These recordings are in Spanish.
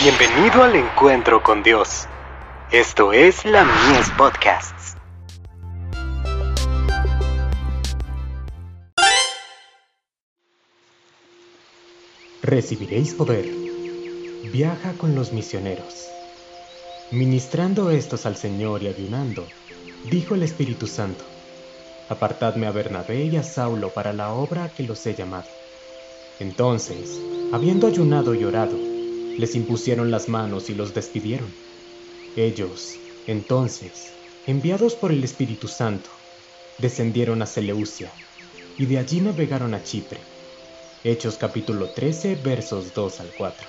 Bienvenido al encuentro con Dios. Esto es la Mies Podcasts. Recibiréis poder. Viaja con los misioneros. Ministrando estos al Señor y ayunando, dijo el Espíritu Santo, Apartadme a Bernabé y a Saulo para la obra que los he llamado. Entonces, habiendo ayunado y orado, les impusieron las manos y los despidieron. Ellos, entonces, enviados por el Espíritu Santo, descendieron a Seleucia y de allí navegaron a Chipre. Hechos capítulo 13 versos 2 al 4.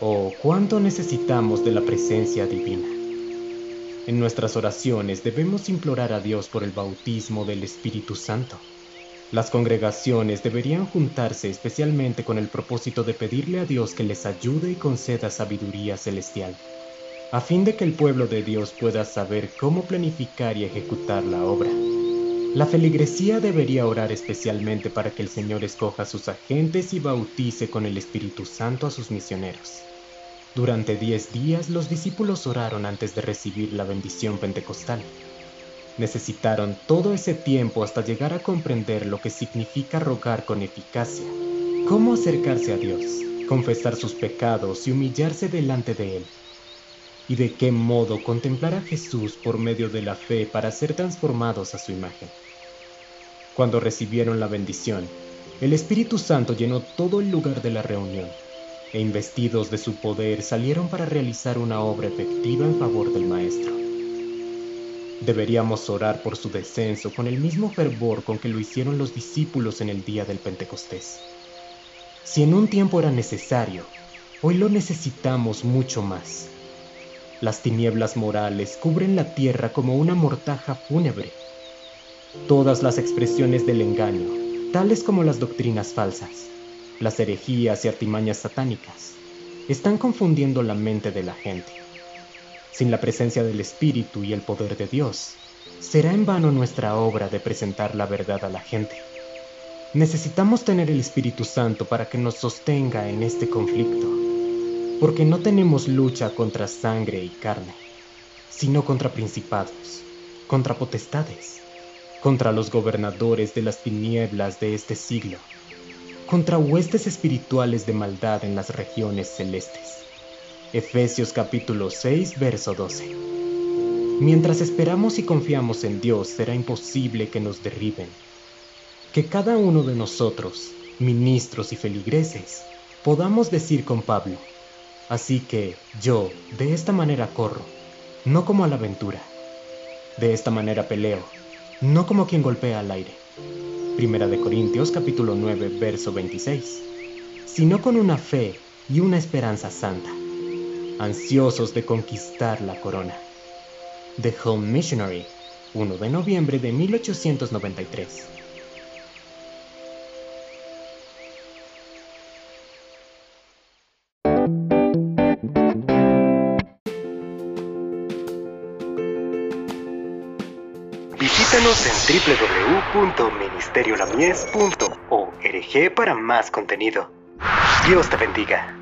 Oh, cuánto necesitamos de la presencia divina. En nuestras oraciones debemos implorar a Dios por el bautismo del Espíritu Santo. Las congregaciones deberían juntarse especialmente con el propósito de pedirle a Dios que les ayude y conceda sabiduría celestial, a fin de que el pueblo de Dios pueda saber cómo planificar y ejecutar la obra. La feligresía debería orar especialmente para que el Señor escoja a sus agentes y bautice con el Espíritu Santo a sus misioneros. Durante diez días los discípulos oraron antes de recibir la bendición pentecostal. Necesitaron todo ese tiempo hasta llegar a comprender lo que significa rogar con eficacia, cómo acercarse a Dios, confesar sus pecados y humillarse delante de Él, y de qué modo contemplar a Jesús por medio de la fe para ser transformados a su imagen. Cuando recibieron la bendición, el Espíritu Santo llenó todo el lugar de la reunión e investidos de su poder salieron para realizar una obra efectiva en favor del Maestro. Deberíamos orar por su descenso con el mismo fervor con que lo hicieron los discípulos en el día del Pentecostés. Si en un tiempo era necesario, hoy lo necesitamos mucho más. Las tinieblas morales cubren la tierra como una mortaja fúnebre. Todas las expresiones del engaño, tales como las doctrinas falsas, las herejías y artimañas satánicas están confundiendo la mente de la gente. Sin la presencia del Espíritu y el poder de Dios, será en vano nuestra obra de presentar la verdad a la gente. Necesitamos tener el Espíritu Santo para que nos sostenga en este conflicto, porque no tenemos lucha contra sangre y carne, sino contra principados, contra potestades, contra los gobernadores de las tinieblas de este siglo contra huestes espirituales de maldad en las regiones celestes. Efesios capítulo 6, verso 12. Mientras esperamos y confiamos en Dios, será imposible que nos derriben. Que cada uno de nosotros, ministros y feligreses, podamos decir con Pablo, así que yo de esta manera corro, no como a la aventura. De esta manera peleo, no como quien golpea al aire Primera de Corintios capítulo 9, verso 26, sino con una fe y una esperanza santa, ansiosos de conquistar la corona. The Home Missionary, 1 de noviembre de 1893. Visítanos en www.ministeriolamies.org para más contenido. Dios te bendiga.